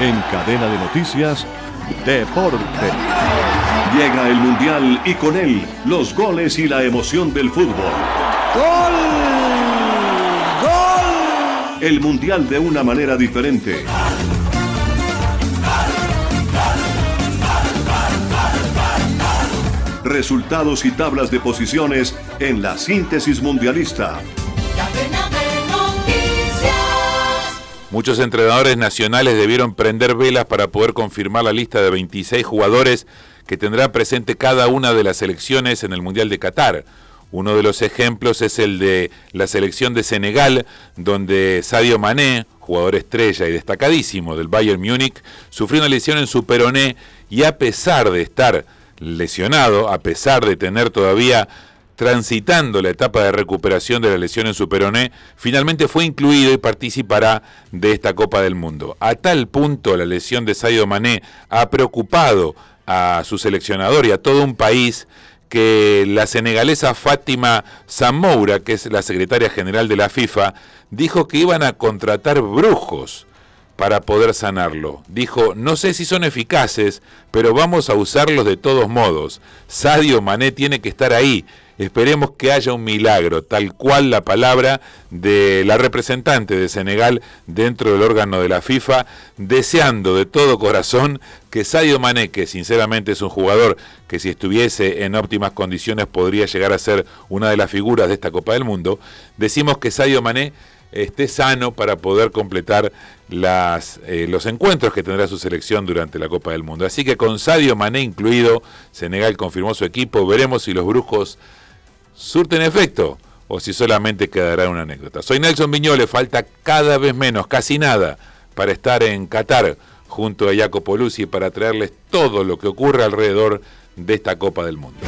En cadena de noticias, Deporte. Llega el Mundial y con él los goles y la emoción del fútbol. ¡Gol! ¡Gol! El Mundial de una manera diferente. Resultados y tablas de posiciones en la síntesis mundialista. Muchos entrenadores nacionales debieron prender velas para poder confirmar la lista de 26 jugadores que tendrá presente cada una de las selecciones en el Mundial de Qatar. Uno de los ejemplos es el de la selección de Senegal, donde Sadio Mané, jugador estrella y destacadísimo del Bayern Múnich, sufrió una lesión en su peroné y a pesar de estar lesionado, a pesar de tener todavía transitando la etapa de recuperación de la lesión en su peroné, finalmente fue incluido y participará de esta Copa del Mundo. A tal punto la lesión de Sadio Mané ha preocupado a su seleccionador y a todo un país que la senegalesa Fátima Zamoura, que es la secretaria general de la FIFA, dijo que iban a contratar brujos para poder sanarlo. Dijo, no sé si son eficaces, pero vamos a usarlos de todos modos. Sadio Mané tiene que estar ahí. Esperemos que haya un milagro, tal cual la palabra de la representante de Senegal dentro del órgano de la FIFA, deseando de todo corazón que Sadio Mané, que sinceramente es un jugador que si estuviese en óptimas condiciones podría llegar a ser una de las figuras de esta Copa del Mundo, decimos que Sadio Mané esté sano para poder completar las, eh, los encuentros que tendrá su selección durante la Copa del Mundo. Así que con Sadio Mané incluido, Senegal confirmó su equipo, veremos si los brujos surten efecto o si solamente quedará una anécdota. Soy Nelson Viñole, falta cada vez menos, casi nada, para estar en Qatar junto a Jacopo Luzzi para traerles todo lo que ocurre alrededor de esta Copa del Mundo.